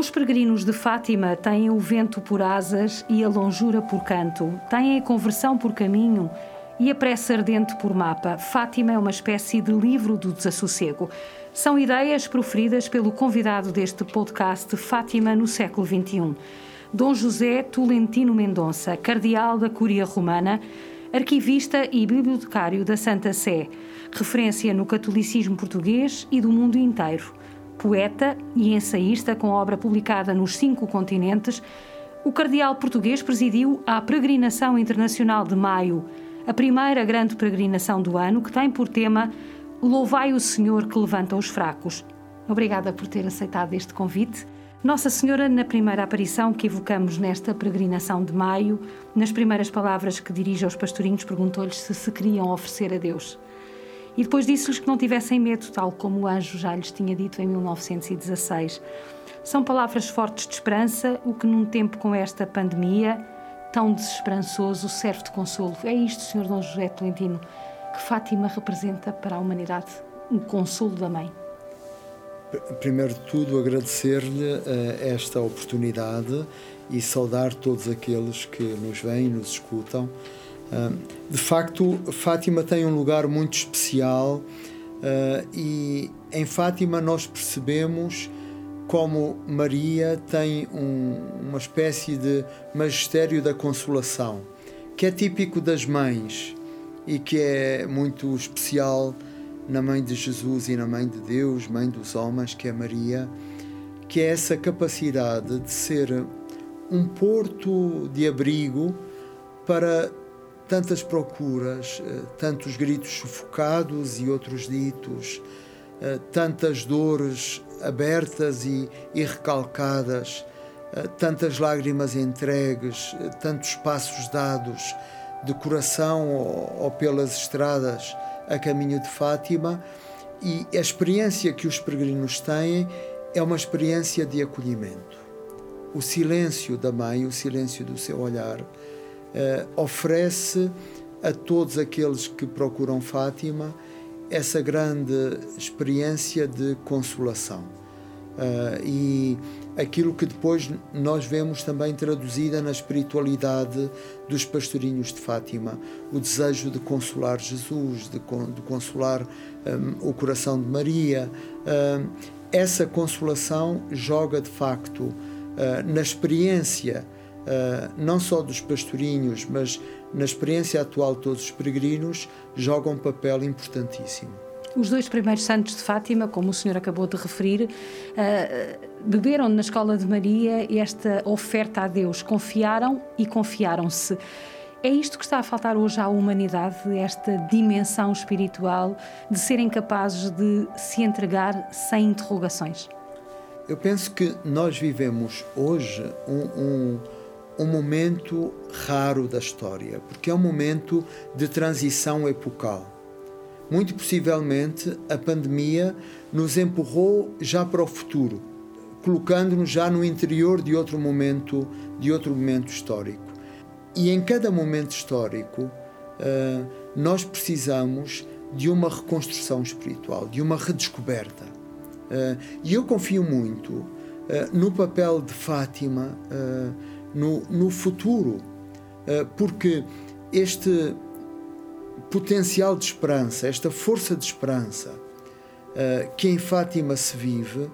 Os peregrinos de Fátima têm o vento por asas e a longura por canto, têm a conversão por caminho e a pressa ardente por mapa. Fátima é uma espécie de livro do desassossego. São ideias proferidas pelo convidado deste podcast Fátima no século XXI. Dom José Tolentino Mendonça, cardeal da Cúria Romana, arquivista e bibliotecário da Santa Sé, referência no catolicismo português e do mundo inteiro poeta e ensaísta com obra publicada nos cinco continentes, o cardeal português presidiu a Peregrinação Internacional de Maio, a primeira grande peregrinação do ano, que tem por tema Louvai o Senhor que levanta os fracos. Obrigada por ter aceitado este convite. Nossa Senhora, na primeira aparição que evocamos nesta peregrinação de maio, nas primeiras palavras que dirige aos pastorinhos, perguntou-lhes se se queriam oferecer a Deus. E depois disse-lhes que não tivessem medo, tal como o anjo já lhes tinha dito em 1916. São palavras fortes de esperança, o que num tempo com esta pandemia tão desesperançoso serve de consolo. É isto, Sr. Dom José Tolentino, que Fátima representa para a humanidade, um consolo da mãe. Primeiro de tudo, agradecer-lhe uh, esta oportunidade e saudar todos aqueles que nos veem e nos escutam de facto, Fátima tem um lugar muito especial ah, e em Fátima nós percebemos como Maria tem um, uma espécie de magistério da consolação, que é típico das mães e que é muito especial na mãe de Jesus e na mãe de Deus, mãe dos homens, que é Maria, que é essa capacidade de ser um porto de abrigo para tantas procuras, eh, tantos gritos sufocados e outros ditos, eh, tantas dores abertas e, e recalcadas, eh, tantas lágrimas entregues, tantos passos dados de coração ou, ou pelas estradas a caminho de Fátima. E a experiência que os peregrinos têm é uma experiência de acolhimento. O silêncio da mãe, o silêncio do seu olhar, oferece a todos aqueles que procuram Fátima essa grande experiência de consolação. Uh, e aquilo que depois nós vemos também traduzida na espiritualidade dos pastorinhos de Fátima, o desejo de consolar Jesus, de, de consolar um, o coração de Maria. Uh, essa consolação joga de facto uh, na experiência uh, não só dos pastorinhos, mas na experiência atual de todos os peregrinos, jogam um papel importantíssimo. Os dois primeiros santos de Fátima, como o senhor acabou de referir, uh, beberam na escola de Maria esta oferta a Deus, confiaram e confiaram-se. É isto que está a faltar hoje à humanidade, esta dimensão espiritual de serem capazes de se entregar sem interrogações? Eu penso que nós vivemos hoje um, um um momento raro da história, porque é um momento de transição epocal. Muito possivelmente a pandemia nos empurrou já para o futuro, colocando-nos já no interior de outro momento, de outro momento histórico. E em cada momento histórico, eh, nós precisamos de uma reconstrução espiritual, de uma redescoberta. Eh, e eu confio muito eh, no papel de Fátima no, no futuro, eh, porque este potencial de esperança, esta força de esperança eh, que em Fátima se vive,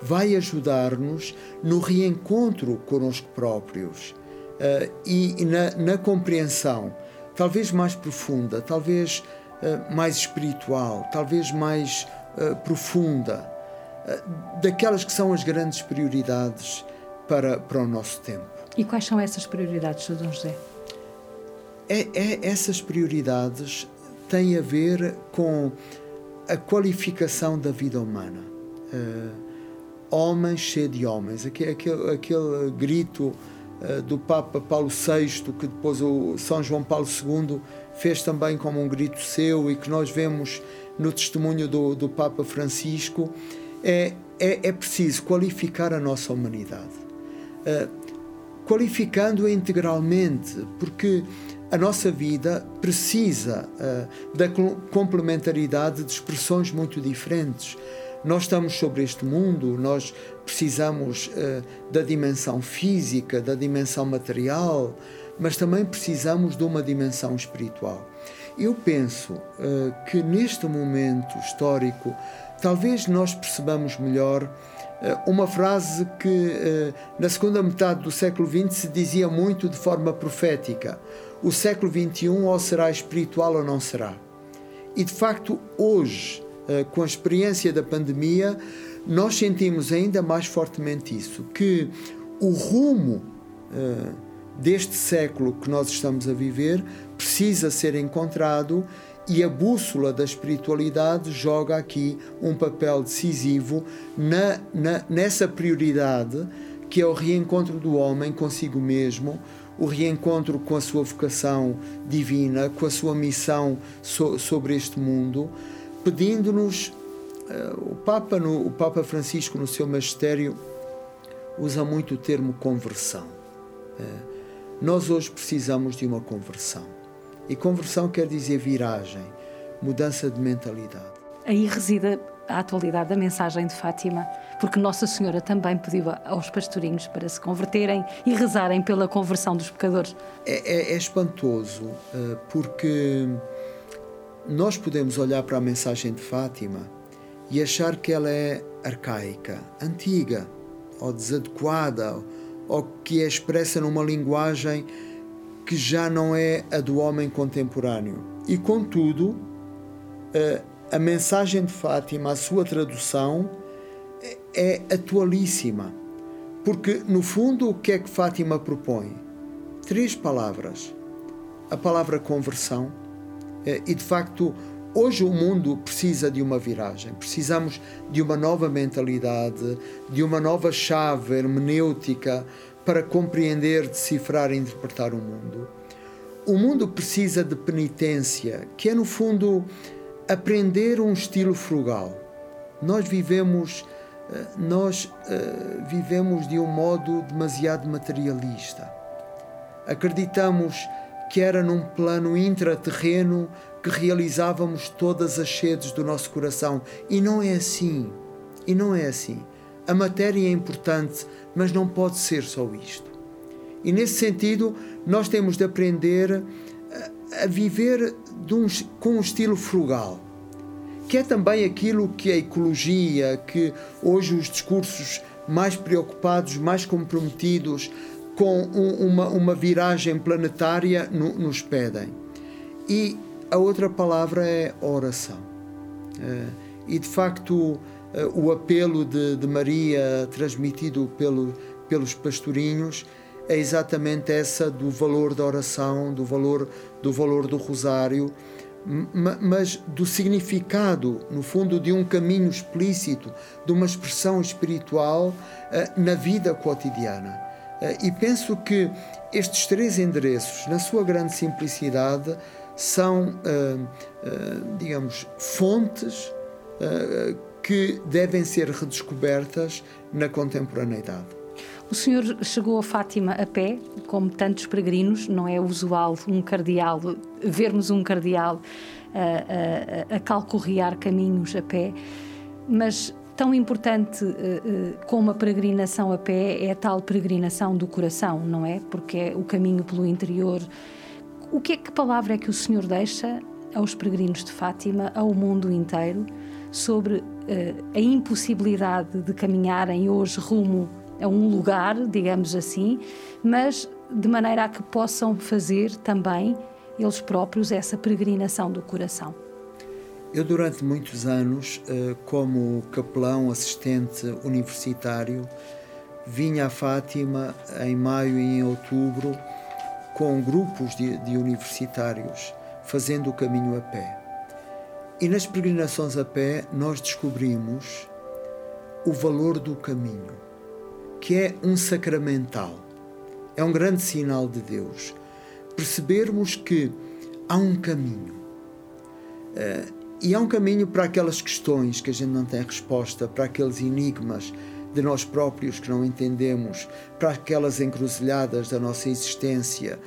vai ajudar-nos no reencontro conosco próprios eh, e na, na compreensão, talvez mais profunda, talvez mais espiritual, talvez mais profunda, daquelas que são as grandes prioridades para, para o nosso tempo. E quais são essas prioridades, Dom José? É, é, essas prioridades têm a ver com a qualificação da vida humana. Uh, homens cheio de homens. Aquele, aquele, aquele grito uh, do Papa Paulo VI, que depois o São João Paulo II fez também como um grito seu e que nós vemos no testemunho do, do Papa Francisco, é, é, é preciso qualificar a nossa humanidade. Uh, qualificando-a integralmente, porque a nossa vida precisa uh, da complementaridade de expressões muito diferentes. Nós estamos sobre este mundo, nós precisamos uh, da dimensão física, da dimensão material, mas também precisamos de uma dimensão espiritual. Eu penso uh, que neste momento histórico, talvez nós percebamos melhor uma frase que na segunda metade do século XX se dizia muito de forma profética: o século XXI ou será espiritual ou não será. E de facto, hoje, eh, com a experiência da pandemia, nós sentimos ainda mais fortemente isso, que o rumo deste século que nós estamos a viver precisa ser encontrado e a bússola da espiritualidade joga aqui um papel decisivo na, na, nessa prioridade que é o reencontro do homem consigo mesmo, o reencontro com a sua vocação divina, com a sua missão so, sobre este mundo pedindo-nos. Uh, o, Papa, no, o Papa Francisco, no seu magistério, usa muito o termo conversão. Uh, nós hoje precisamos de uma conversão. E conversão quer dizer viragem, mudança de mentalidade. Aí reside a atualidade da mensagem de Fátima, porque Nossa Senhora também pediu aos pastorinhos para se converterem e rezarem pela conversão dos pecadores. É, é, é espantoso, uh, porque nós podemos olhar para a mensagem de Fátima e achar que ela é arcaica, antiga ou desadequada ou que é expressa numa linguagem que já não é a do homem contemporâneo. E contudo, a mensagem de Fátima, a sua tradução, é atualíssima. Porque, no fundo, o que é que Fátima propõe? Três palavras: a palavra conversão, é, e de facto, hoje o mundo precisa de uma viragem, precisamos de uma nova mentalidade, de uma nova chave hermenêutica para compreender, decifrar e interpretar o mundo. O mundo precisa de penitência, que é no fundo aprender um estilo frugal. Nós vivemos eh, nós uh, vivemos de um modo demasiado materialista. Acreditamos que era num plano intraterreno que realizávamos todas as sedes do nosso coração. E não é assim. E não é assim. A matéria é importante, mas não pode ser só isto. E nesse sentido, nós temos de aprender a, viver um, com um estilo frugal, que é também aquilo que a ecologia, que hoje os discursos mais preocupados, mais comprometidos com um, uma, uma viragem planetária no, nos pedem. E a outra palavra é oração. Uh, e de facto, o apelo de, de, Maria transmitido pelo, pelos pastorinhos é exatamente essa do valor da oração, do valor do valor do rosário, mas do significado, no fundo, de um caminho explícito, de uma expressão espiritual uh, na vida cotidiana. Eh, e penso que estes três endereços, na sua grande simplicidade, são, eh, eh, digamos, fontes que devem ser redescobertas na contemporaneidade. O senhor chegou a Fátima a pé, como tantos peregrinos, não é usual um cardeal, vermos um cardeal a, a, a calcorrear caminhos a pé, mas Tão importante uh, como a peregrinação a pé é a tal peregrinação do coração, não é? Porque é o caminho pelo interior. O que é que palavra é que o Senhor deixa aos peregrinos de Fátima, ao mundo inteiro, sobre a impossibilidade de caminharem hoje rumo a um lugar, digamos assim, mas de maneira a que possam fazer também eles próprios essa peregrinação do coração? Eu, durante muitos anos, eh, como capelão assistente universitário, vinha a Fátima em maio e em outubro com grupos de, de universitários fazendo o caminho a pé. E nas peregrinações a pé nós descobrimos o valor do caminho, que é um sacramental, é um grande sinal de Deus. Percebermos que há um caminho. Eh, e há um caminho para aquelas questões que a gente não tem resposta, para aqueles enigmas de nós próprios que não entendemos, para aquelas encruzilhadas da nossa existência,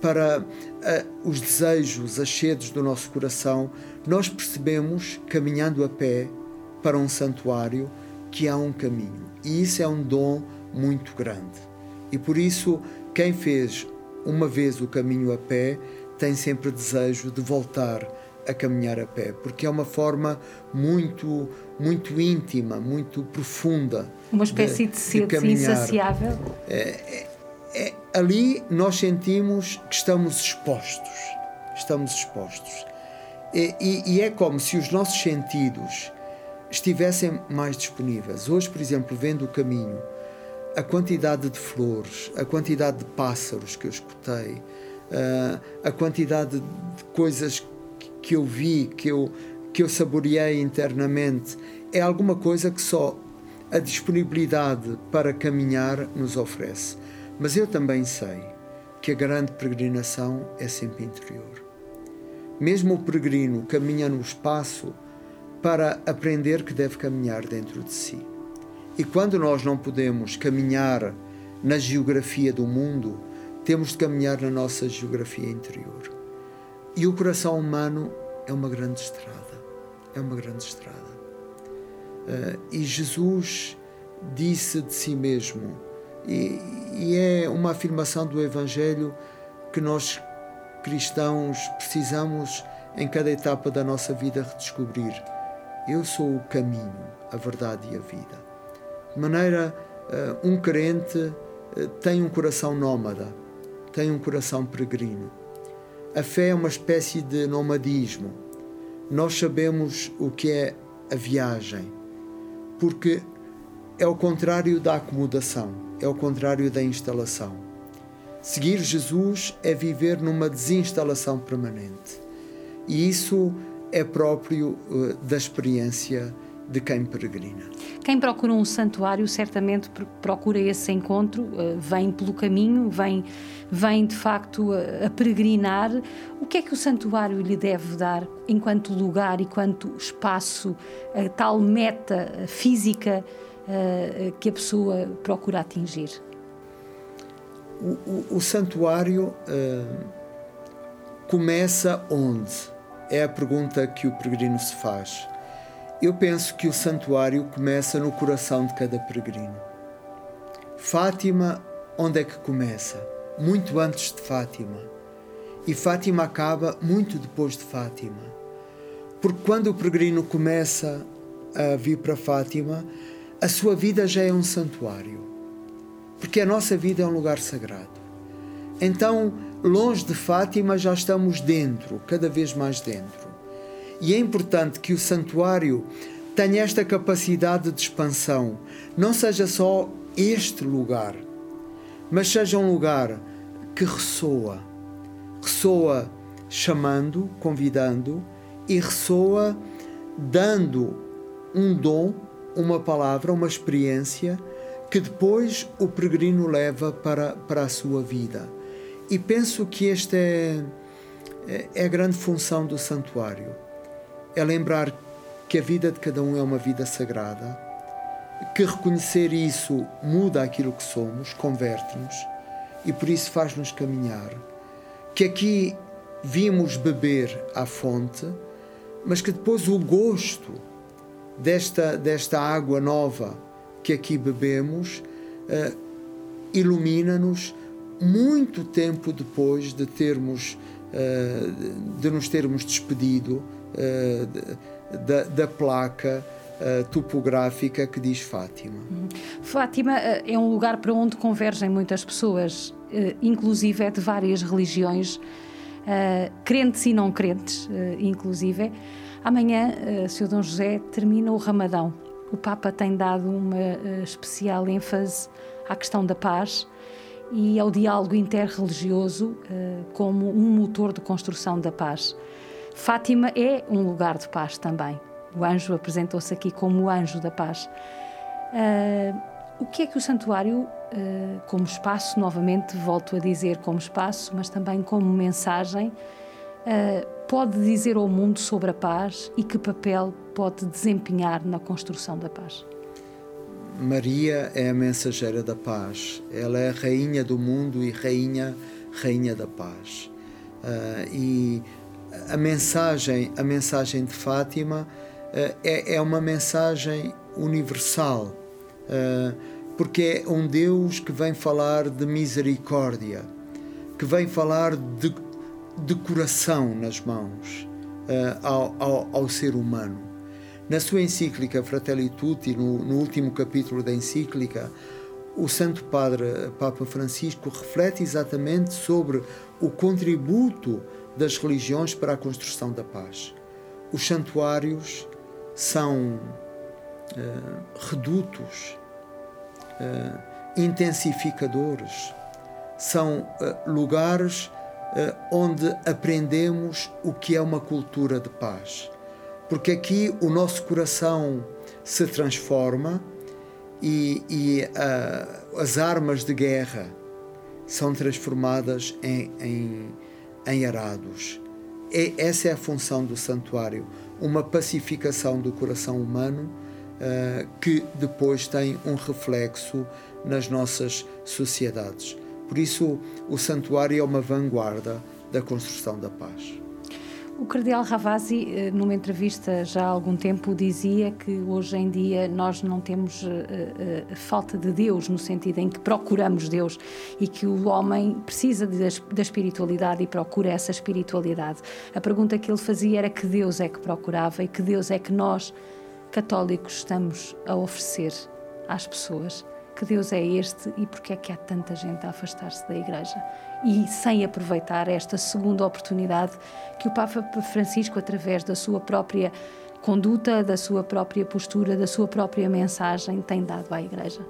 para uh, os desejos, as sedes do nosso coração, nós percebemos, caminhando a pé, para um santuário que há um caminho. E isso é um dom muito grande. E por isso, quem fez uma vez o caminho a pé tem sempre desejo de voltar a caminhar a pé, porque é uma forma muito, muito íntima, muito profunda. Uma espécie de, de sede insaciável. É, é, é, ali nós sentimos que estamos expostos. Estamos expostos. E, e, e é como se os nossos sentidos estivessem mais disponíveis. Hoje, por exemplo, vendo o caminho, a quantidade de flores, a quantidade de pássaros que eu escutei, uh, a quantidade de coisas que eu vi, que eu, que eu saboreei internamente, é alguma coisa que só a disponibilidade para caminhar nos oferece. Mas eu também sei que a grande peregrinação é sempre interior. Mesmo o peregrino caminha no espaço para aprender que deve caminhar dentro de si. E quando nós não podemos caminhar na geografia do mundo, temos de caminhar na nossa geografia interior. E o coração humano é uma grande estrada. É uma grande estrada. Uh, e Jesus disse de si mesmo, e, e é uma afirmação do Evangelho que nós cristãos precisamos em cada etapa da nossa vida redescobrir. Eu sou o caminho, a verdade e a vida. De maneira, uh, um crente uh, tem um coração nómada tem um coração peregrino. A fé é uma espécie de nomadismo. Nós sabemos o que é a viagem, porque é o contrário da acomodação, é o contrário da instalação. Seguir Jesus é viver numa desinstalação permanente. E isso é próprio uh, da experiência de quem peregrina. Quem procura um santuário certamente procura esse encontro, eh, vem pelo caminho, vem, vem de facto a, a peregrinar. O que é que o santuário lhe deve dar enquanto lugar e quanto espaço, a tal meta física uh, que a pessoa procura atingir? O, o, o santuário uh, começa onde? É a pergunta que o peregrino se faz eu penso que o santuário começa no coração de cada peregrino. Fátima, onde é que começa? Muito antes de Fátima. E Fátima acaba muito depois de Fátima. Porque quando o peregrino começa a vir para Fátima, a sua vida já é um santuário. Porque a nossa vida é um lugar sagrado. Então, longe de Fátima, já estamos dentro, cada vez mais dentro. E é importante que o santuário tenha esta capacidade de expansão. Não seja só este lugar, mas seja um lugar que ressoa. Ressoa chamando, convidando e ressoa dando um dom, uma palavra, uma experiência que depois o peregrino leva para, para a sua vida. E penso que esta é, é, é a grande função do santuário é lembrar que a vida de cada um é uma vida sagrada, que reconhecer isso muda aquilo que somos, converte-nos e por isso faz-nos caminhar. Que aqui vimos beber à fonte, mas que depois o gosto desta, desta água nova que aqui bebemos uh, ilumina-nos muito tempo depois de termos uh, de nos termos despedido eh, da, da placa uh, topográfica que diz Fátima. Uhum. Fátima uh, é um lugar para onde convergem muitas pessoas, uh, inclusive é de várias religiões, crentes e não crentes, inclusive. Amanhã, uh, Sr. Dom José, termina o Ramadão. O Papa tem dado uma especial ênfase à questão da paz e ao diálogo interreligioso como um motor de construção da paz. Fátima é um lugar de paz também. O anjo apresentou-se aqui como o anjo da paz. O que é que o santuário, como espaço, novamente volto a dizer como espaço, mas também como mensagem, pode dizer ao mundo sobre a paz e que papel pode desempenhar na construção da paz? Maria é a mensageira da paz. Ela é a rainha do mundo e rainha, rainha da paz. Uh, e a mensagem, a mensagem de Fátima é, é uma mensagem universal, porque é um Deus que vem falar de misericórdia, que vem falar de, de coração nas mãos ao, ao, ao ser humano. Na sua encíclica Fratelli Tutti, no, no último capítulo da encíclica, o Santo Padre Papa Francisco reflete exatamente sobre o contributo das religiões para a construção da paz. Os santuários são uh, redutos, uh, intensificadores, são uh, lugares onde aprendemos o que é uma cultura de paz porque aqui o nosso coração se transforma e, e uh, as armas de guerra são transformadas em, em, em arados. E essa é a função do santuário, uma pacificação do coração humano uh, que depois tem um reflexo nas nossas sociedades. Por isso, o santuário é uma vanguarda da construção da paz. O Cardeal Ravasi, eh, numa entrevista já há algum tempo, dizia que hoje em dia nós não temos uh, uh, falta de Deus, no sentido em que procuramos Deus e que o homem precisa da espiritualidade e procura essa espiritualidade. A pergunta que ele fazia era que Deus é que procurava e que Deus é que nós, católicos, estamos a oferecer às pessoas que Deus é este e porque é que há tanta gente a afastar-se da Igreja. E sem aproveitar esta segunda oportunidade que o Papa Francisco, através da sua própria conduta, da sua própria postura, da sua própria mensagem, tem dado à Igreja.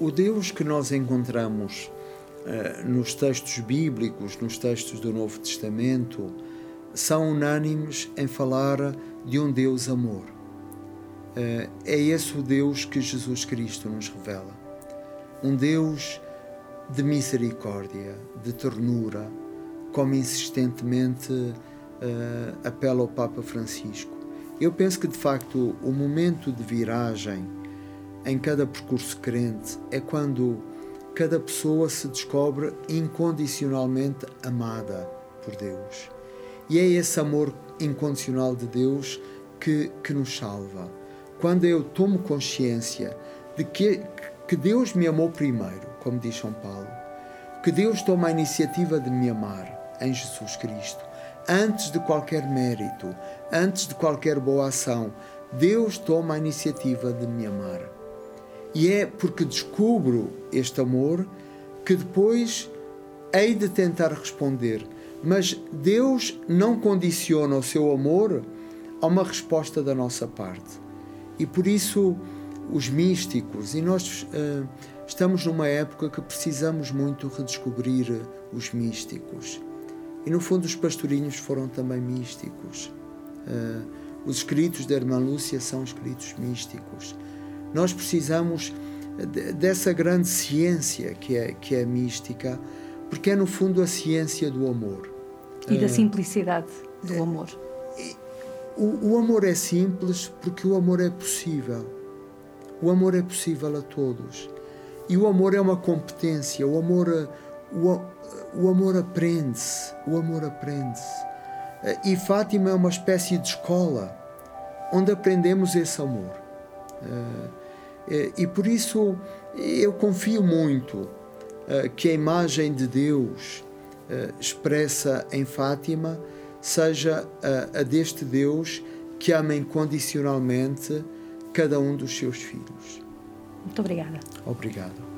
O Deus que nós encontramos uh, nos textos bíblicos, nos textos do Novo Testamento, são unânimes em falar de um Deus amor. Eh, é esse o Deus que Jesus Cristo nos revela. Um Deus de misericórdia, de ternura, como insistentemente uh, apela o Papa Francisco. Eu penso que, de facto, o momento de viragem em cada percurso crente é quando cada pessoa se descobre incondicionalmente amada por Deus. E é esse amor incondicional de Deus que, que nos salva quando eu tomo consciência de que, que Deus me amou primeiro, como diz São Paulo, que Deus toma a iniciativa de me amar em Jesus Cristo, antes de qualquer mérito, antes de qualquer boa ação, Deus toma a iniciativa de me amar. E é porque descubro este amor que depois hei de tentar responder. Mas Deus não condiciona o seu amor a uma resposta da nossa parte. E por isso os místicos, e nós uh, estamos numa época que precisamos muito redescobrir os místicos. E no fundo os pastorinhos foram também místicos. Uh, os escritos da Irmã Lúcia são escritos místicos. Nós precisamos dessa grande ciência que é, que é mística, porque é no fundo a ciência do amor. E da simplicidade do amor. O, o amor é simples porque o amor é possível. O amor é possível a todos. E o amor é uma competência. O amor, o, o amor aprende-se. O amor aprende-se. E Fátima é uma espécie de escola onde aprendemos esse amor. E por isso eu confio muito que a imagem de Deus expressa em Fátima seja a, a deste Deus que ama incondicionalmente cada um dos seus filhos. Muito obrigada. Obrigado.